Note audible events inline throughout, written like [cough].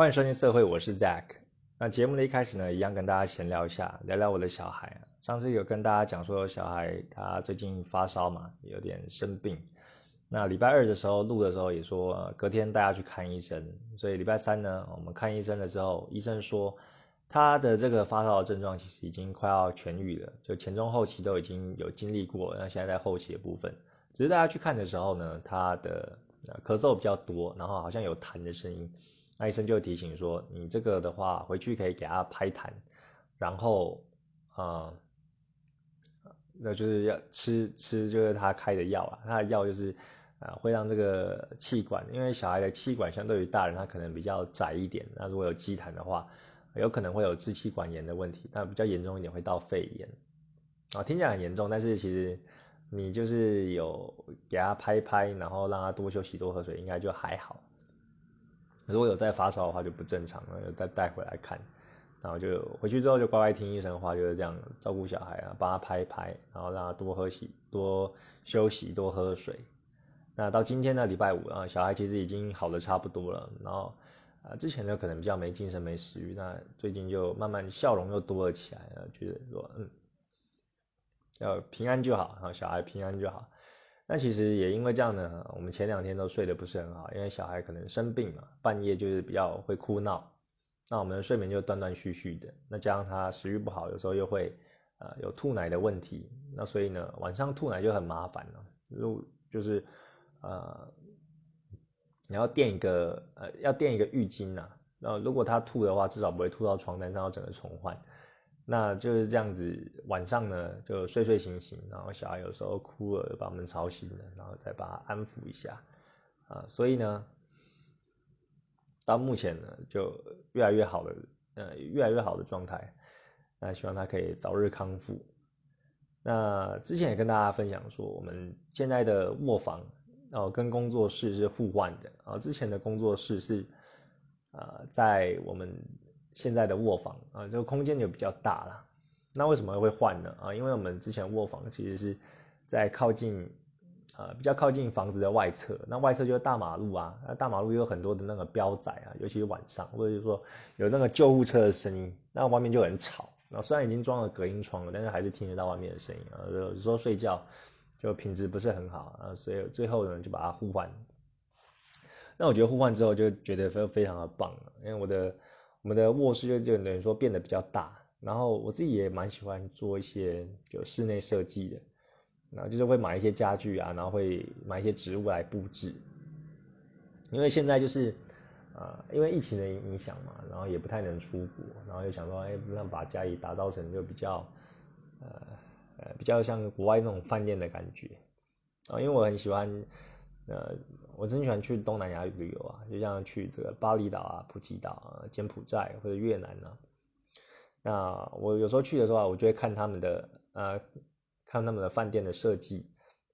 欢迎收听社会，我是 Zack。那节目的一开始呢，一样跟大家闲聊一下，聊聊我的小孩。上次有跟大家讲说，小孩他最近发烧嘛，有点生病。那礼拜二的时候录的时候也说，隔天带他去看医生。所以礼拜三呢，我们看医生的时候，医生说他的这个发烧的症状其实已经快要痊愈了，就前中后期都已经有经历过。那现在在后期的部分，只是大家去看的时候呢，他的咳嗽比较多，然后好像有痰的声音。那医生就提醒说，你这个的话，回去可以给他拍痰，然后啊，那就是要吃吃就是他开的药啊，他的药就是啊会让这个气管，因为小孩的气管相对于大人他可能比较窄一点，那如果有积痰的话，有可能会有支气管炎的问题，那比较严重一点会到肺炎啊，听起来很严重，但是其实你就是有给他拍拍，然后让他多休息多喝水，应该就还好。如果有在发烧的话就不正常了，再带回来看，然后就回去之后就乖乖听医生的话，就是这样照顾小孩啊，帮他拍一拍，然后让他多喝洗、多休息、多喝水。那到今天呢，礼拜五啊，小孩其实已经好的差不多了。然后啊，之前呢可能比较没精神、没食欲，那最近就慢慢笑容又多了起来，觉得说嗯，要平安就好，然后小孩平安就好。那其实也因为这样呢，我们前两天都睡得不是很好，因为小孩可能生病嘛，半夜就是比较会哭闹，那我们的睡眠就断断续续的。那加上他食欲不好，有时候又会呃有吐奶的问题，那所以呢晚上吐奶就很麻烦了。如就是呃你要垫一个呃要垫一个浴巾呐，那如果他吐的话，至少不会吐到床单上，要整个重换。那就是这样子，晚上呢就睡睡醒醒，然后小孩有时候哭了，把我们吵醒了，然后再把他安抚一下，啊，所以呢，到目前呢就越来越好的，呃，越来越好的状态，那希望他可以早日康复。那之前也跟大家分享说，我们现在的卧房哦跟工作室是互换的，啊，之前的工作室是，呃，在我们。现在的卧房啊，这个空间就比较大了。那为什么会换呢？啊，因为我们之前卧房其实是在靠近，呃，比较靠近房子的外侧。那外侧就是大马路啊，那大马路有很多的那个标仔啊，尤其是晚上，或者是说有那个救护车的声音，那外面就很吵。那虽然已经装了隔音窗了，但是还是听得到外面的声音啊。有时候睡觉就品质不是很好啊，所以最后呢就把它互换。那我觉得互换之后就觉得非非常的棒，因为我的。我们的卧室就就等于说变得比较大，然后我自己也蛮喜欢做一些就室内设计的，然后就是会买一些家具啊，然后会买一些植物来布置。因为现在就是，呃，因为疫情的影响嘛，然后也不太能出国，然后就想说，哎，那把家里打造成就比较，呃呃，比较像国外那种饭店的感觉，啊，因为我很喜欢。呃，我真喜欢去东南亚旅游啊，就像去这个巴厘岛啊、普吉岛啊、柬埔寨或者越南啊。那我有时候去的时候，我就会看他们的呃，看他们的饭店的设计，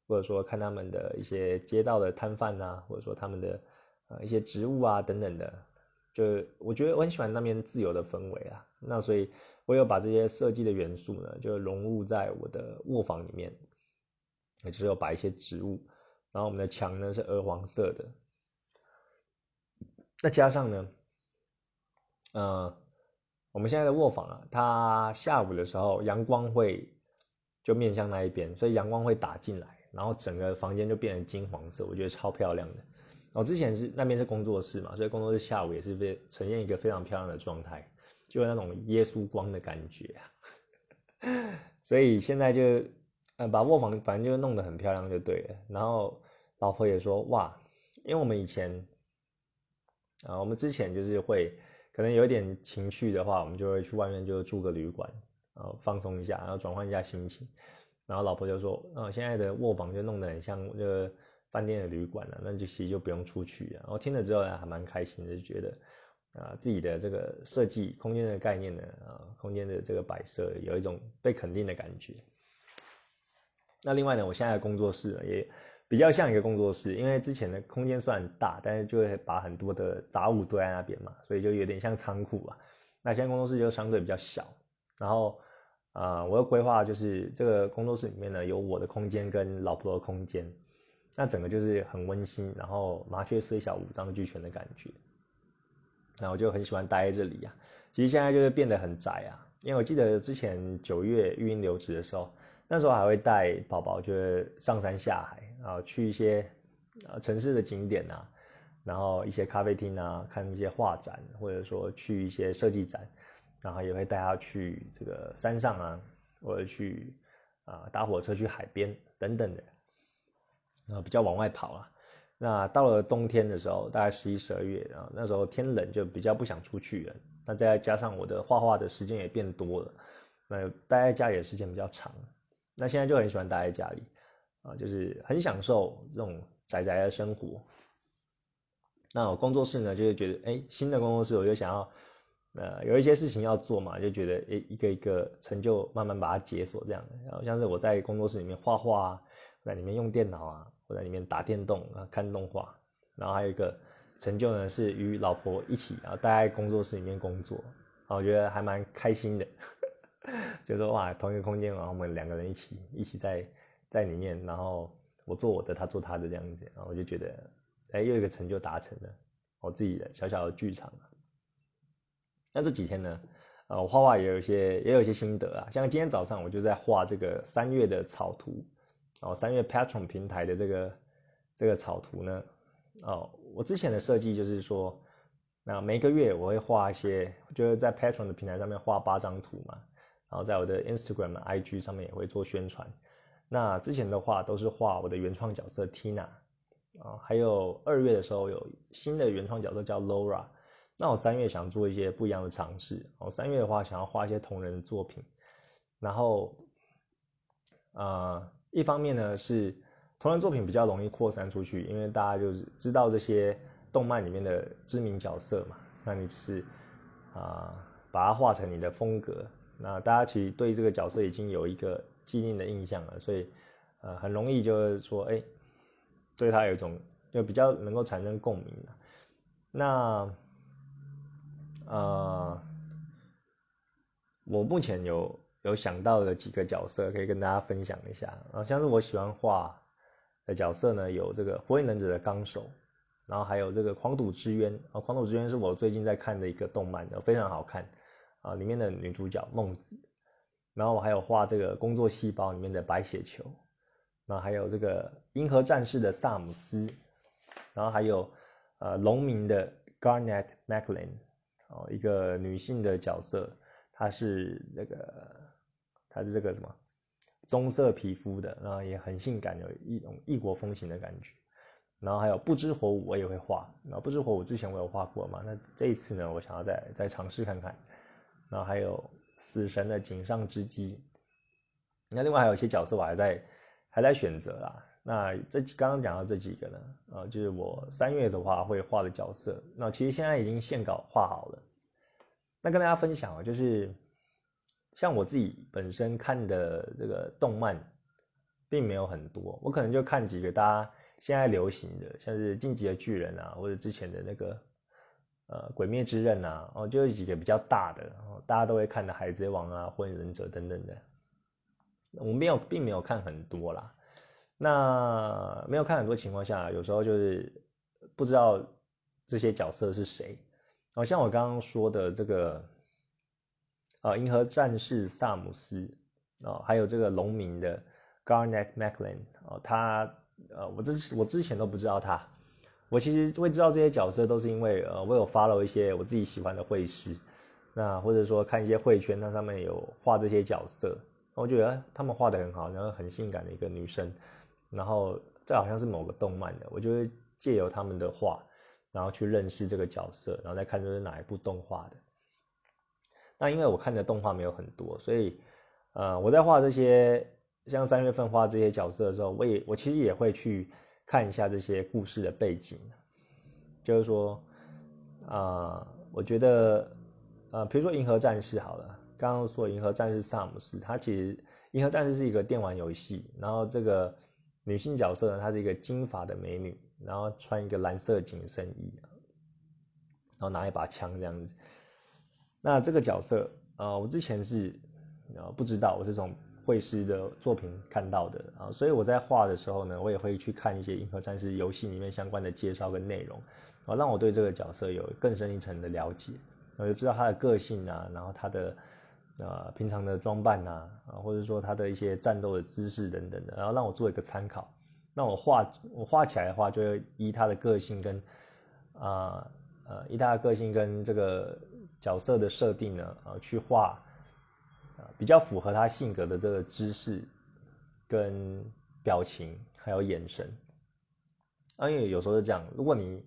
或者说看他们的一些街道的摊贩啊，或者说他们的呃一些植物啊等等的。就我觉得我很喜欢那边自由的氛围啊。那所以我有把这些设计的元素呢，就融入在我的卧房里面，也就是有摆一些植物。然后我们的墙呢是鹅黄色的，那加上呢，呃，我们现在的卧房啊，它下午的时候阳光会就面向那一边，所以阳光会打进来，然后整个房间就变成金黄色，我觉得超漂亮的。我之前是那边是工作室嘛，所以工作室下午也是被呈现一个非常漂亮的状态，就有那种耶稣光的感觉啊。[laughs] 所以现在就呃把卧房反正就弄得很漂亮就对了，然后。老婆也说哇，因为我们以前啊，我们之前就是会可能有一点情绪的话，我们就会去外面就住个旅馆，然后放松一下，然后转换一下心情。然后老婆就说，嗯，现在的卧房就弄得很像这个饭店的旅馆了，那就其实就不用出去。然后听了之后呢，还蛮开心的，就觉得啊，自己的这个设计空间的概念呢，啊，空间的这个摆设有一种被肯定的感觉。那另外呢，我现在的工作室也。比较像一个工作室，因为之前的空间算大，但是就会把很多的杂物堆在那边嘛，所以就有点像仓库啊。那现在工作室就相对比较小，然后啊，我的规划就是这个工作室里面呢有我的空间跟老婆的空间，那整个就是很温馨，然后麻雀虽小五脏俱全的感觉。那我就很喜欢待在这里啊。其实现在就是变得很宅啊，因为我记得之前九月育婴留职的时候，那时候还会带宝宝，就是上山下海啊，去一些呃城市的景点啊，然后一些咖啡厅啊，看一些画展，或者说去一些设计展，然后也会带他去这个山上啊，或者去啊搭火车去海边等等的，然后比较往外跑啊。那到了冬天的时候，大概十一、十二月啊，那时候天冷就比较不想出去了。那再加上我的画画的时间也变多了，那待在家里的时间比较长。那现在就很喜欢待在家里啊，就是很享受这种宅宅的生活。那我工作室呢，就是觉得哎，新的工作室我就想要呃有一些事情要做嘛，就觉得哎一个一个成就慢慢把它解锁这样。然后像是我在工作室里面画画啊，在里面用电脑啊。我在里面打电动啊，看动画，然后还有一个成就呢，是与老婆一起啊待在工作室里面工作，啊，我觉得还蛮开心的，就说哇，同一个空间，然后我们两个人一起一起在在里面，然后我做我的，他做他的这样子，然后我就觉得，哎，又一个成就达成了，我自己的小小的剧场那这几天呢，呃，我画画也有一些也有一些心得啊，像今天早上我就在画这个三月的草图。哦，三月 Patron 平台的这个这个草图呢，哦，我之前的设计就是说，那每个月我会画一些，就是在 Patron 的平台上面画八张图嘛，然后在我的 Instagram、IG 上面也会做宣传。那之前的话都是画我的原创角色 Tina，啊，还有二月的时候有新的原创角色叫 Laura。那我三月想做一些不一样的尝试，我三月的话想要画一些同人的作品，然后，啊。一方面呢是同人作品比较容易扩散出去，因为大家就是知道这些动漫里面的知名角色嘛，那你只是啊把它画成你的风格，那大家其实对这个角色已经有一个既定的印象了，所以呃很容易就是说哎对他有一种就比较能够产生共鸣那呃我目前有。有想到的几个角色可以跟大家分享一下啊，像是我喜欢画的角色呢，有这个火影忍者的纲手，然后还有这个狂赌之渊啊，狂赌之渊是我最近在看的一个动漫，非常好看啊，里面的女主角孟子，然后我还有画这个工作细胞里面的白血球，那还有这个银河战士的萨姆斯，然后还有呃农民的 Garnet Macklin 哦，一个女性的角色，她是这个。她是这个什么棕色皮肤的，然后也很性感，有一种异国风情的感觉。然后还有不知火舞，我也会画。那不知火舞之前我有画过嘛？那这一次呢，我想要再再尝试看看。然后还有死神的井上之姬。那另外还有一些角色我还在还在选择啦。那这刚刚讲到这几个呢，呃，就是我三月的话会画的角色。那其实现在已经线稿画好了。那跟大家分享啊，就是。像我自己本身看的这个动漫，并没有很多，我可能就看几个大家现在流行的，像是《进击的巨人》啊，或者之前的那个呃《鬼灭之刃》啊，哦，就是几个比较大的，然后大家都会看的《海贼王》啊，《火影忍者》等等的。我没有，并没有看很多啦。那没有看很多情况下，有时候就是不知道这些角色是谁。好像我刚刚说的这个。啊，银河战士萨姆斯，哦，还有这个农民的 Garnet Macklin，哦，他，呃，我之我之前都不知道他，我其实会知道这些角色都是因为，呃，我有 follow 一些我自己喜欢的绘师，那或者说看一些绘圈，它上面有画这些角色，我觉得他们画的很好，然后很性感的一个女生，然后这好像是某个动漫的，我就会借由他们的画，然后去认识这个角色，然后再看这是哪一部动画的。那因为我看的动画没有很多，所以，呃，我在画这些像三月份画这些角色的时候，我也我其实也会去看一下这些故事的背景，就是说，啊，我觉得，呃，比如说银河战士好了，刚刚说银河战士萨姆斯，他其实银河战士是一个电玩游戏，然后这个女性角色呢，她是一个金发的美女，然后穿一个蓝色紧身衣，然后拿一把枪这样子。那这个角色，呃，我之前是，呃，不知道，我是从绘师的作品看到的啊，所以我在画的时候呢，我也会去看一些《银河战士》游戏里面相关的介绍跟内容，啊，让我对这个角色有更深一层的了解，我就知道他的个性啊，然后他的呃平常的装扮呐，啊，或者说他的一些战斗的姿势等等的，然后让我做一个参考。那我画我画起来的话，就会依他的个性跟啊呃依他的个性跟这个角色的设定呢，啊去画。比较符合他性格的这个姿势、跟表情还有眼神，啊，因为有时候是这样，如果你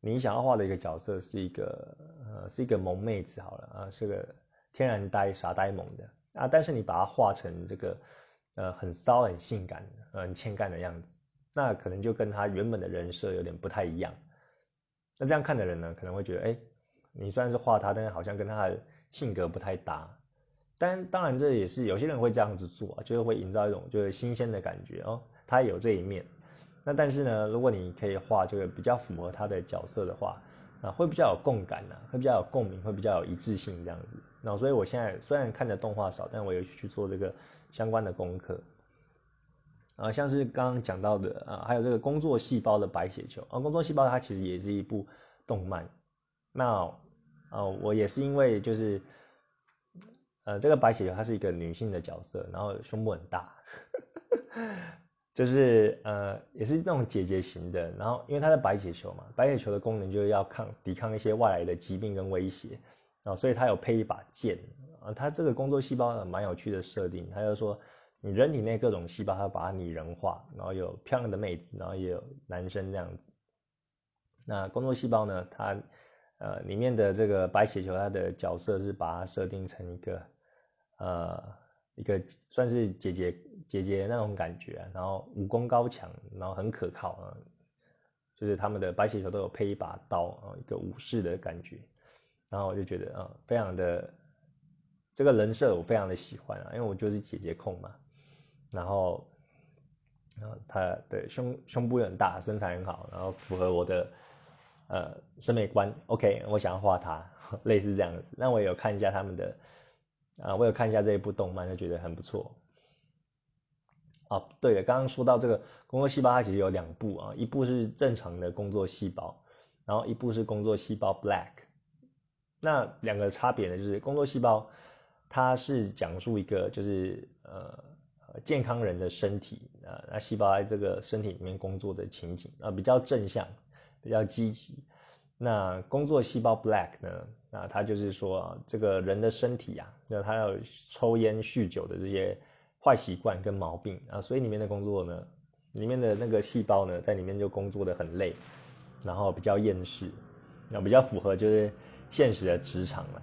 你想要画的一个角色是一个呃是一个萌妹子好了啊，是个天然呆傻呆萌的啊，但是你把它画成这个呃很骚很性感很欠干的样子，那可能就跟他原本的人设有点不太一样。那这样看的人呢，可能会觉得，哎，你虽然是画他，但是好像跟他的性格不太搭。但当然，这也是有些人会这样子做，就是会营造一种就是新鲜的感觉哦。他有这一面，那但是呢，如果你可以画这个比较符合他的角色的话，啊，会比较有共感呐，会比较有共鸣，会比较有一致性这样子。那所以我现在虽然看的动画少，但我有去做这个相关的功课。啊，像是刚刚讲到的啊，还有这个工作细胞的白血球啊，工作细胞它其实也是一部动漫。那啊，我也是因为就是。呃，这个白血球她是一个女性的角色，然后胸部很大，[laughs] 就是呃也是那种姐姐型的。然后因为她是白血球嘛，白血球的功能就是要抗抵抗一些外来的疾病跟威胁啊，所以她有配一把剑啊。她这个工作细胞蛮有趣的设定，她就说你人体内各种细胞，她把它拟人化，然后有漂亮的妹子，然后也有男生这样子。那工作细胞呢，它呃里面的这个白血球，它的角色是把它设定成一个。呃，一个算是姐姐姐姐那种感觉，然后武功高强，然后很可靠啊，就是他们的白血球都有配一把刀啊，一个武士的感觉，然后我就觉得啊，非常的这个人设我非常的喜欢啊，因为我就是姐姐控嘛，然后，啊他的胸胸部很大，身材很好，然后符合我的呃审美观，OK，我想要画他，[laughs] 类似这样子，那我也有看一下他们的。啊，我有看一下这一部动漫，就觉得很不错。哦，对了，刚刚说到这个工作细胞，它其实有两部啊，一部是正常的工作细胞，然后一部是工作细胞 Black。那两个差别呢，就是工作细胞它是讲述一个就是呃健康人的身体啊，那细胞在这个身体里面工作的情景啊，比较正向，比较积极。那工作细胞 Black 呢？啊，他就是说，这个人的身体啊，那他要抽烟、酗酒的这些坏习惯跟毛病啊，所以里面的工作呢，里面的那个细胞呢，在里面就工作的很累，然后比较厌世，那比较符合就是现实的职场了。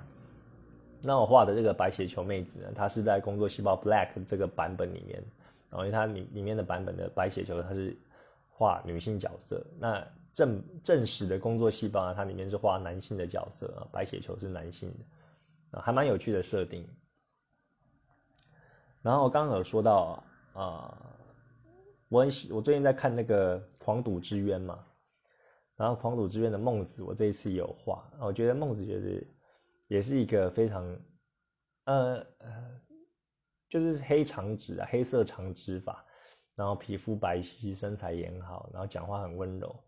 那我画的这个白血球妹子呢，她是在工作细胞 Black 这个版本里面，然后因为它里里面的版本的白血球，它是画女性角色，那。正正史的工作细胞啊，它里面是画男性的角色啊，白血球是男性的啊，还蛮有趣的设定。然后我刚刚有说到啊，我很喜，我最近在看那个《狂赌之渊》嘛，然后《狂赌之渊》的孟子，我这一次有画，我觉得孟子就是也是一个非常呃呃，就是黑长直啊，黑色长直发，然后皮肤白皙，身材也很好，然后讲话很温柔。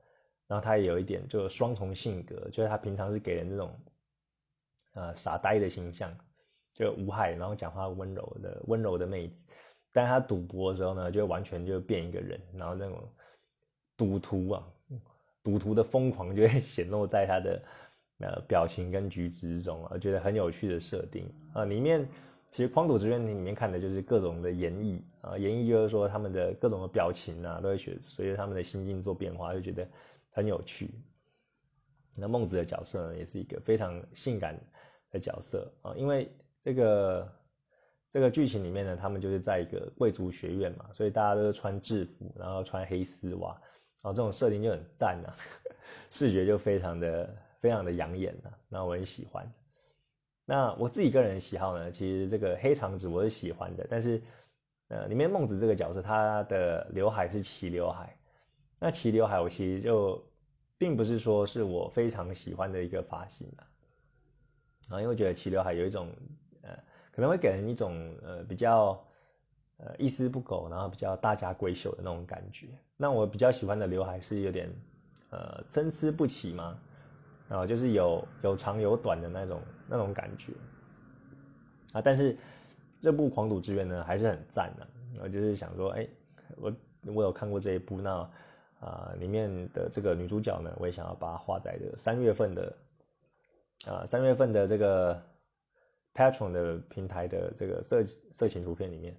然后他也有一点就双重性格，就是他平常是给人这种，呃傻呆的形象，就无害，然后讲话温柔的温柔的妹子，但是他赌博的时候呢，就完全就变一个人，然后那种赌徒啊，赌徒的疯狂就会 [laughs] 显露在他的呃表情跟举止之中啊，我觉得很有趣的设定啊。里面其实《匡赌之渊》里面看的就是各种的演绎啊，演绎就是说他们的各种的表情啊，都会随随着他们的心境做变化，就觉得。很有趣。那孟子的角色呢，也是一个非常性感的角色啊，因为这个这个剧情里面呢，他们就是在一个贵族学院嘛，所以大家都是穿制服，然后穿黑丝袜，然后这种设定就很赞呐，[laughs] 视觉就非常的非常的养眼呐，那我很喜欢。那我自己个人喜好呢，其实这个黑长直我是喜欢的，但是呃，里面孟子这个角色，他的刘海是齐刘海。那齐刘海，我其实就并不是说是我非常喜欢的一个发型啊，啊，因为我觉得齐刘海有一种呃，可能会给人一种呃比较呃一丝不苟，然后比较大家闺秀的那种感觉。那我比较喜欢的刘海是有点呃参差不齐嘛，然后就是有有长有短的那种那种感觉啊。但是这部《狂赌之渊》呢还是很赞的，我就是想说，哎，我我有看过这一部，那啊里面的这个女主角呢，我也想要把它画在这个三月份的啊三月份的这个 Patron 的平台的这个色色情图片里面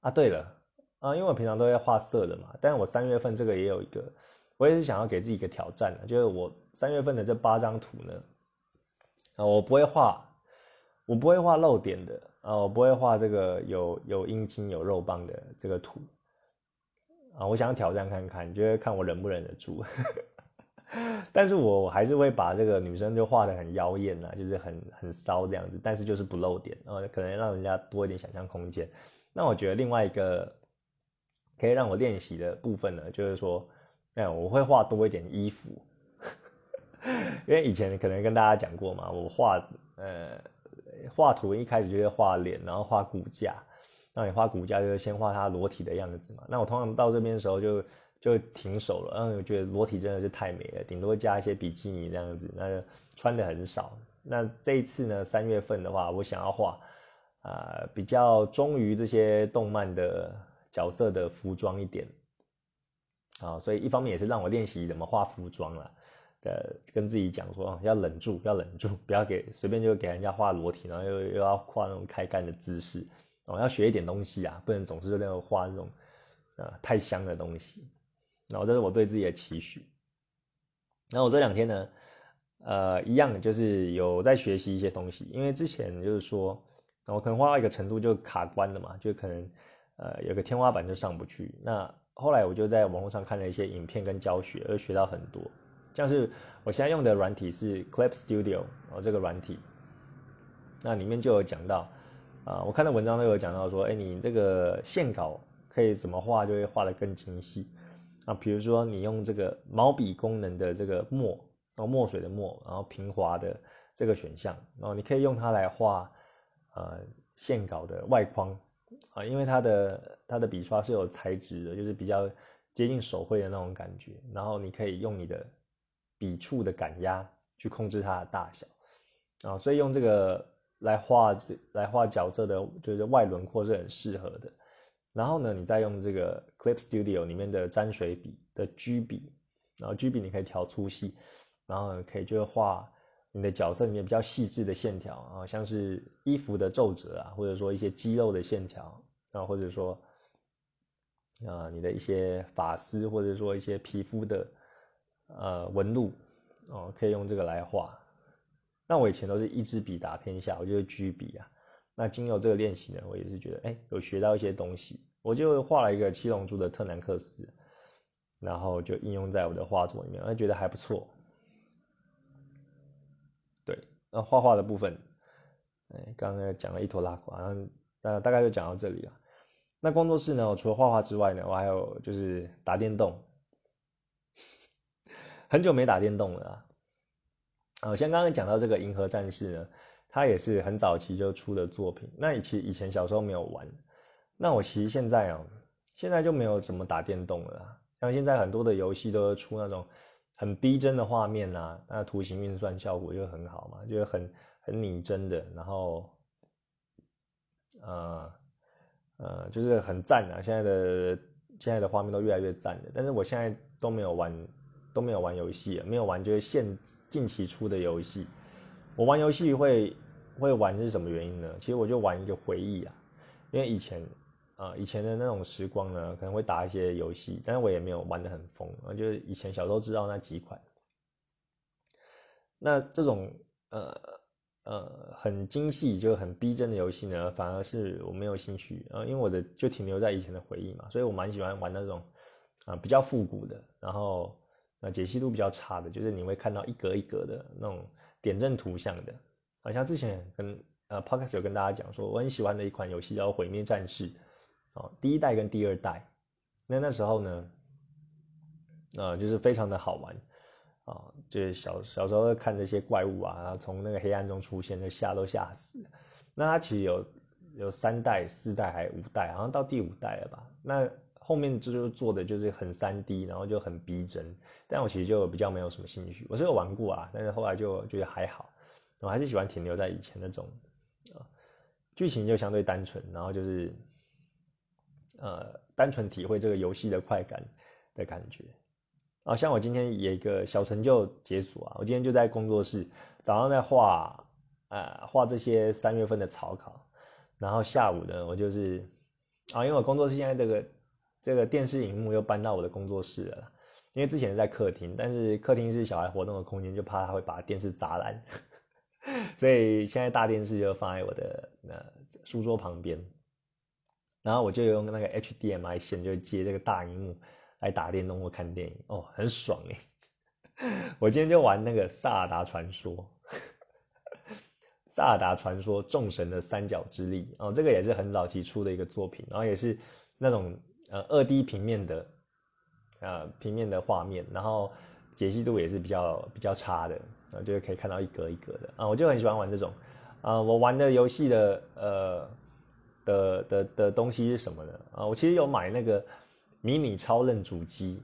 啊。对了。啊，因为我平常都在画色的嘛，但是我三月份这个也有一个，我也是想要给自己一个挑战的，就是我三月份的这八张图呢，啊，我不会画，我不会画露点的，啊，我不会画这个有有阴茎有肉棒的这个图，啊，我想挑战看看，觉得看我忍不忍得住，[laughs] 但是我还是会把这个女生就画的很妖艳呐，就是很很骚这样子，但是就是不露点，然啊，可能让人家多一点想象空间。那我觉得另外一个。可以让我练习的部分呢，就是说，哎，我会画多一点衣服，[laughs] 因为以前可能跟大家讲过嘛，我画呃画图一开始就是画脸，然后画骨架，那你画骨架就是先画他裸体的样子嘛。那我通常到这边的时候就就停手了，因为我觉得裸体真的是太美了，顶多加一些比基尼这样子，那就穿的很少。那这一次呢，三月份的话，我想要画啊比较忠于这些动漫的。角色的服装一点啊，所以一方面也是让我练习怎么画服装了，呃，跟自己讲说要忍住，要忍住，不要给随便就给人家画裸体，然后又又要画那种开干的姿势，哦，要学一点东西啊，不能总是那种画那种啊太香的东西。然后这是我对自己的期许。然后我这两天呢，呃，一样就是有在学习一些东西，因为之前就是说，我可能画到一个程度就卡关了嘛，就可能。呃，有个天花板就上不去。那后来我就在网络上看了一些影片跟教学，而学到很多。像是我现在用的软体是 Clip Studio 哦，这个软体，那里面就有讲到啊，我看的文章都有讲到说，哎，你这个线稿可以怎么画，就会画得更精细啊。比如说你用这个毛笔功能的这个墨，然后墨水的墨，然后平滑的这个选项，然后你可以用它来画呃线稿的外框。啊，因为它的它的笔刷是有材质的，就是比较接近手绘的那种感觉。然后你可以用你的笔触的感压去控制它的大小啊，所以用这个来画这来画角色的，就是外轮廓是很适合的。然后呢，你再用这个 Clip Studio 里面的沾水笔的 G 笔，然后 G 笔你可以调粗细，然后可以就是画。你的角色里面比较细致的线条啊，像是衣服的皱褶啊，或者说一些肌肉的线条啊，或者说啊你的一些发丝，或者说一些皮肤的呃纹路哦，可以用这个来画。那我以前都是一支笔打天下，我就是 G 笔啊。那经由这个练习呢，我也是觉得哎有学到一些东西，我就画了一个七龙珠的特南克斯，然后就应用在我的画作里面，我觉得还不错。对那画画的部分，哎，刚刚讲了一坨拉垮，然后大概就讲到这里了。那工作室呢，我除了画画之外呢，我还有就是打电动，[laughs] 很久没打电动了。啊，像刚刚讲到这个《银河战士》呢，它也是很早期就出的作品。那以前以前小时候没有玩，那我其实现在啊，现在就没有怎么打电动了。像现在很多的游戏都出那种。很逼真的画面呐，那图形运算效果就很好嘛，就是很很拟真的，然后，呃呃，就是很赞啊！现在的现在的画面都越来越赞的，但是我现在都没有玩，都没有玩游戏，没有玩就是现近期出的游戏。我玩游戏会会玩是什么原因呢？其实我就玩一个回忆啊，因为以前。啊，以前的那种时光呢，可能会打一些游戏，但是我也没有玩的很疯啊，就是以前小时候知道那几款。那这种呃呃很精细就很逼真的游戏呢，反而是我没有兴趣啊，因为我的就停留在以前的回忆嘛，所以我蛮喜欢玩那种啊比较复古的，然后呃解析度比较差的，就是你会看到一格一格的那种点阵图像的，好像之前跟呃 Podcast 有跟大家讲说，我很喜欢的一款游戏叫《毁灭战士》。哦，第一代跟第二代，那那时候呢，呃，就是非常的好玩，啊，就是小小时候看这些怪物啊，从那个黑暗中出现，就吓都吓死。那它其实有有三代、四代还五代，好像到第五代了吧？那后面就做的就是很三 D，然后就很逼真。但我其实就比较没有什么兴趣。我是有玩过啊，但是后来就觉得还好。我还是喜欢停留在以前那种，啊，剧情就相对单纯，然后就是，呃，单纯体会这个游戏的快感的感觉。啊，像我今天有一个小成就解锁啊，我今天就在工作室早上在画，呃，画这些三月份的草稿，然后下午呢，我就是，啊，因为我工作室现在这个这个电视荧幕又搬到我的工作室了，因为之前在客厅，但是客厅是小孩活动的空间，就怕他会把电视砸烂，[laughs] 所以现在大电视就放在我的呃书桌旁边，然后我就用那个 HDMI 线就接这个大荧幕。来打电动或看电影哦，很爽哎！[laughs] 我今天就玩那个《萨尔达传说》，[laughs]《萨尔达传说：众神的三角之力》哦，这个也是很早期出的一个作品，然后也是那种呃二 D 平面的，呃平面的画面，然后解析度也是比较比较差的，然后就是可以看到一格一格的啊，我就很喜欢玩这种啊。我玩的游戏的呃的的的东西是什么呢？啊，我其实有买那个。迷你超任主机，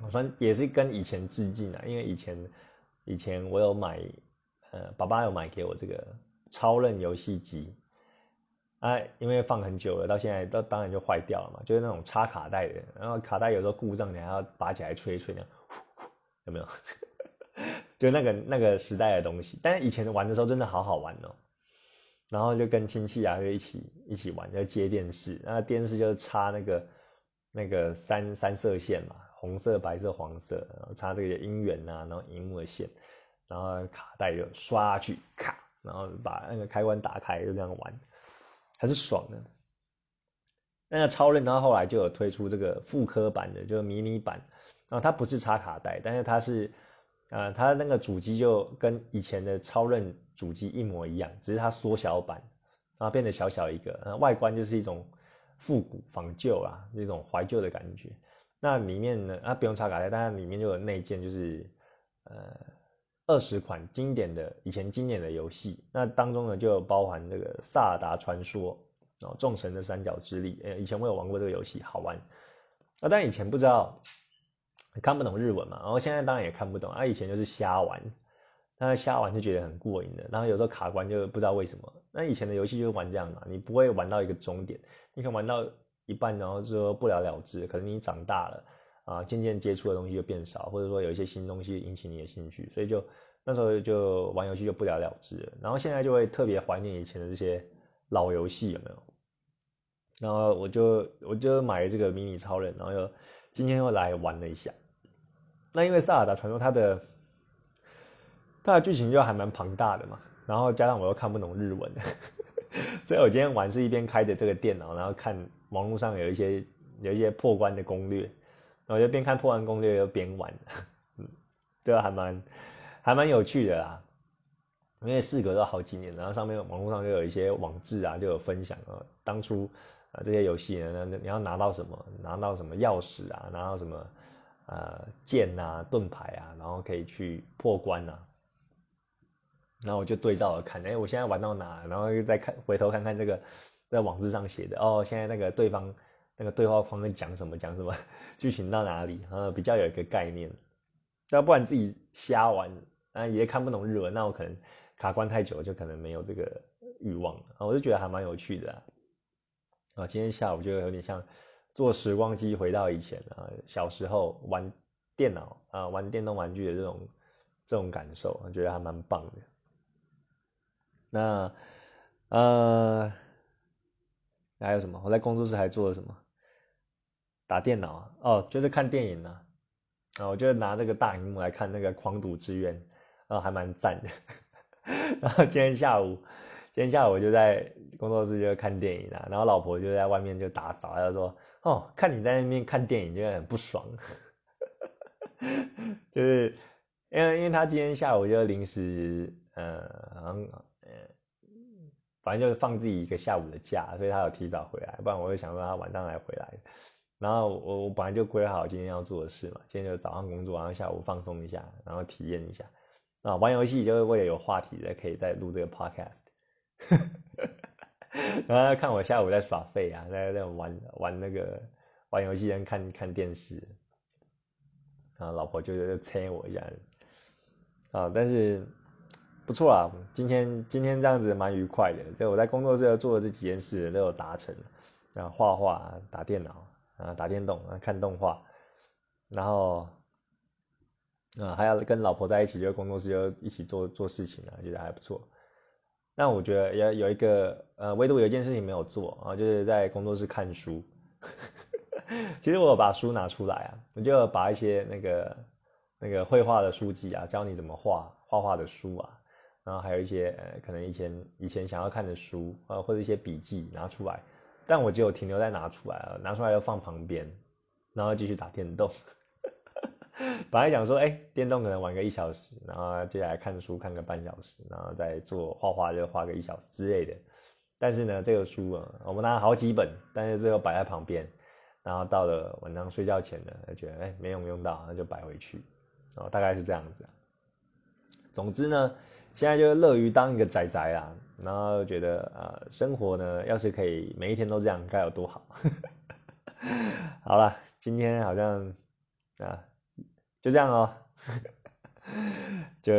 我算也是跟以前致敬啊，因为以前以前我有买，呃，爸爸有买给我这个超任游戏机，啊，因为放很久了，到现在都当然就坏掉了嘛，就是那种插卡带的，然后卡带有时候故障，你还要拔起来吹一吹那样有没有？[laughs] 就那个那个时代的东西，但是以前玩的时候真的好好玩哦，然后就跟亲戚啊就一起一起玩，就接电视，那电视就是插那个。那个三三色线嘛，红色、白色、黄色，然后插这个音源呐，然后荧幕的线，然后卡带就刷去卡，然后把那个开关打开，就这样玩，还是爽的。那个超任，然后后来就有推出这个复刻版的，就是迷你版，然后它不是插卡带，但是它是，呃，它那个主机就跟以前的超任主机一模一样，只是它缩小版，然后变得小小一个，外观就是一种。复古仿旧啊，那种怀旧的感觉。那里面呢，啊不用插卡带，但是里面就有内建，就是呃二十款经典的以前经典的游戏。那当中呢，就包含这个《萨达传说》哦，《众神的三角之力》。呃，以前我有玩过这个游戏，好玩。啊，但以前不知道看不懂日文嘛，然后现在当然也看不懂。啊，以前就是瞎玩，那瞎玩就觉得很过瘾的。然后有时候卡关就不知道为什么。那以前的游戏就是玩这样嘛，你不会玩到一个终点。你可能玩到一半，然后说不了了之。可能你长大了啊，渐渐接触的东西就变少，或者说有一些新东西引起你的兴趣，所以就那时候就玩游戏就不了了之了。然后现在就会特别怀念以前的这些老游戏，有没有？然后我就我就买了这个迷你超人，然后又今天又来玩了一下。那因为萨尔达传说它的它的剧情就还蛮庞大的嘛，然后加上我又看不懂日文。[laughs] 所以我今天玩是一边开着这个电脑，然后看网络上有一些有一些破关的攻略，然后就边看破关攻略又边玩，嗯，这还蛮还蛮有趣的啦。因为事隔了好几年，然后上面网络上就有一些网志啊，就有分享啊，当初啊这些游戏呢，你要拿到什么，拿到什么钥匙啊，拿到什么呃剑啊、盾牌啊，然后可以去破关啊。然后我就对照着看，哎，我现在玩到哪？然后又再看，回头看看这个在网志上写的，哦，现在那个对方那个对话框在讲什么？讲什么？剧情到哪里？呃，比较有一个概念。要不然自己瞎玩，啊，也看不懂日文，那我可能卡关太久，就可能没有这个欲望了。啊，我就觉得还蛮有趣的。啊，今天下午就有点像坐时光机回到以前啊，小时候玩电脑啊，玩电动玩具的这种这种感受，我觉得还蛮棒的。那，呃，还有什么？我在工作室还做了什么？打电脑？哦，就是看电影呢。啊，我就拿这个大荧幕来看那个《狂赌之渊》，啊，还蛮赞的。[laughs] 然后今天下午，今天下午我就在工作室就看电影啊，然后老婆就在外面就打扫，她说：“哦，看你在那边看电影，就很不爽。[laughs] ”就是因为因为他今天下午就临时，呃，好像。反正就是放自己一个下午的假，所以他有提早回来，不然我会想说他晚上来回来。然后我我本来就规划好今天要做的事嘛，今天就早上工作，然后下午放松一下，然后体验一下。啊，玩游戏就是为了有话题的，可以再录这个 podcast。[laughs] 然后看我下午在耍废啊，在在玩玩那个玩游戏跟看看电视，然后老婆就就催我一下，啊，但是不错啊，今天今天这样子蛮愉快的，就我在工作室要做的这几件事都有达成，啊，画画、打电脑啊、打电动啊、看动画，然后啊还要跟老婆在一起，就工作室就一起做做事情啊，觉得还不错。那我觉得也有一个呃，唯独有一件事情没有做啊，就是在工作室看书。[laughs] 其实我把书拿出来啊，我就把一些那个那个绘画的书籍啊，教你怎么画画画的书啊，然后还有一些呃，可能以前以前想要看的书啊，或者一些笔记拿出来，但我只有停留在拿出来了，拿出来又放旁边，然后继续打电动。[laughs] 本来想说，哎，电动可能玩个一小时，然后接下来看书看个半小时，然后再做画画就画个一小时之类的。但是呢，这个书啊，我们拿了好几本，但是最后摆在旁边，然后到了晚上睡觉前呢，就觉得哎没用用到，那就摆回去。哦，大概是这样子。总之呢，现在就乐于当一个宅宅啊，然后觉得啊，生活呢，要是可以每一天都这样，该有多好。[laughs] 好了，今天好像啊。就这样哦，[laughs] 就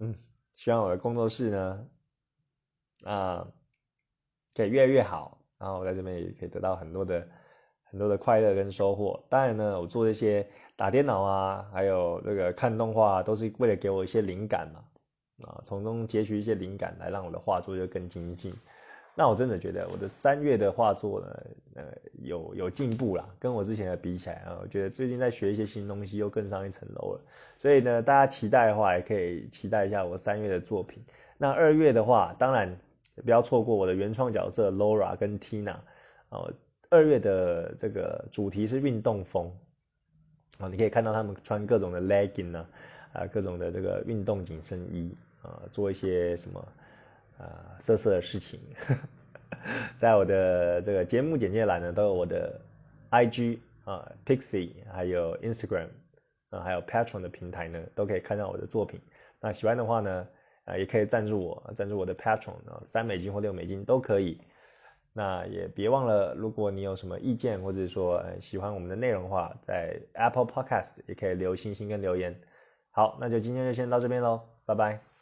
嗯，希望我的工作室呢，啊，可以越来越好，然后我在这边也可以得到很多的很多的快乐跟收获。当然呢，我做这些打电脑啊，还有这个看动画，都是为了给我一些灵感嘛，啊，从中截取一些灵感来让我的画作就更精进。那我真的觉得我的三月的画作呢，呃，有有进步啦，跟我之前的比起来啊，我觉得最近在学一些新东西，又更上一层楼了。所以呢，大家期待的话，也可以期待一下我三月的作品。那二月的话，当然不要错过我的原创角色 Laura 跟 Tina 哦。二月的这个主题是运动风啊，你可以看到他们穿各种的 legging 呢，啊，各种的这个运动紧身衣呃，做一些什么。啊，色色的事情，[laughs] 在我的这个节目简介栏呢，都有我的 I G 啊，Pixie，还有 Instagram 啊，还有 Patron 的平台呢，都可以看到我的作品。那喜欢的话呢，啊，也可以赞助我，赞助我的 Patron 啊，三美金或六美金都可以。那也别忘了，如果你有什么意见，或者说喜欢我们的内容的话，在 Apple Podcast 也可以留星星跟留言。好，那就今天就先到这边喽，拜拜。